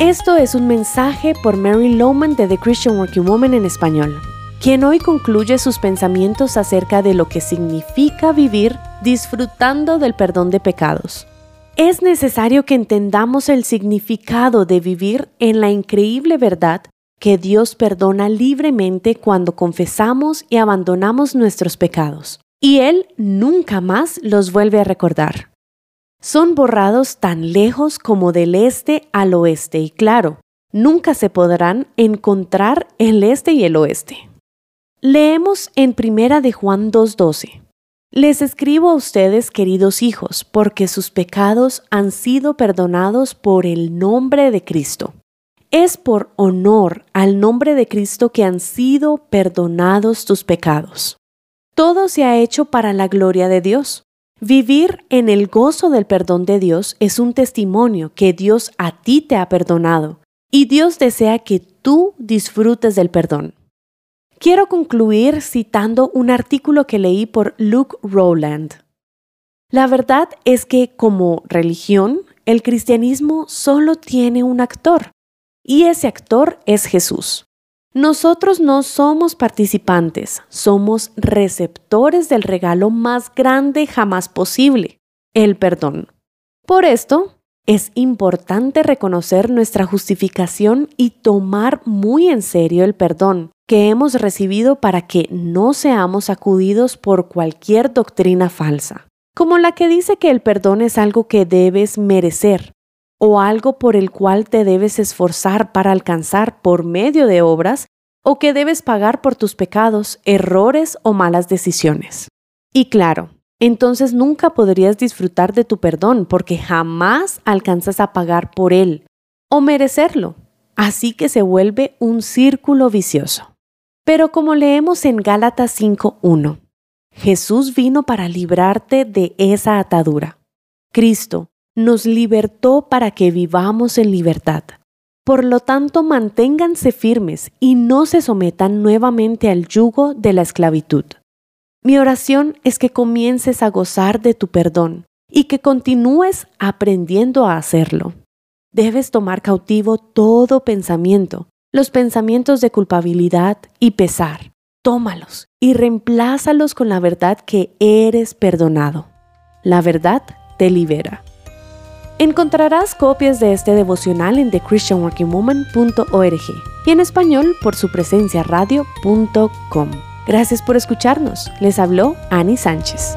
Esto es un mensaje por Mary Lowman de The Christian Working Woman en español, quien hoy concluye sus pensamientos acerca de lo que significa vivir disfrutando del perdón de pecados. Es necesario que entendamos el significado de vivir en la increíble verdad que Dios perdona libremente cuando confesamos y abandonamos nuestros pecados, y Él nunca más los vuelve a recordar. Son borrados tan lejos como del este al oeste, y claro, nunca se podrán encontrar el este y el oeste. Leemos en Primera de Juan 2:12. Les escribo a ustedes, queridos hijos, porque sus pecados han sido perdonados por el nombre de Cristo. Es por honor al nombre de Cristo que han sido perdonados tus pecados. Todo se ha hecho para la gloria de Dios. Vivir en el gozo del perdón de Dios es un testimonio que Dios a ti te ha perdonado y Dios desea que tú disfrutes del perdón. Quiero concluir citando un artículo que leí por Luke Rowland. La verdad es que como religión, el cristianismo solo tiene un actor, y ese actor es Jesús. Nosotros no somos participantes, somos receptores del regalo más grande jamás posible, el perdón. Por esto, es importante reconocer nuestra justificación y tomar muy en serio el perdón, que hemos recibido para que no seamos sacudidos por cualquier doctrina falsa, como la que dice que el perdón es algo que debes merecer o algo por el cual te debes esforzar para alcanzar por medio de obras o que debes pagar por tus pecados, errores o malas decisiones. Y claro, entonces nunca podrías disfrutar de tu perdón porque jamás alcanzas a pagar por él o merecerlo. Así que se vuelve un círculo vicioso. Pero como leemos en Gálatas 5.1, Jesús vino para librarte de esa atadura. Cristo nos libertó para que vivamos en libertad. Por lo tanto, manténganse firmes y no se sometan nuevamente al yugo de la esclavitud. Mi oración es que comiences a gozar de tu perdón y que continúes aprendiendo a hacerlo. Debes tomar cautivo todo pensamiento los pensamientos de culpabilidad y pesar. Tómalos y reemplázalos con la verdad que eres perdonado. La verdad te libera. Encontrarás copias de este devocional en thechristianworkingwoman.org y en español por su presencia radio.com. Gracias por escucharnos. Les habló Annie Sánchez.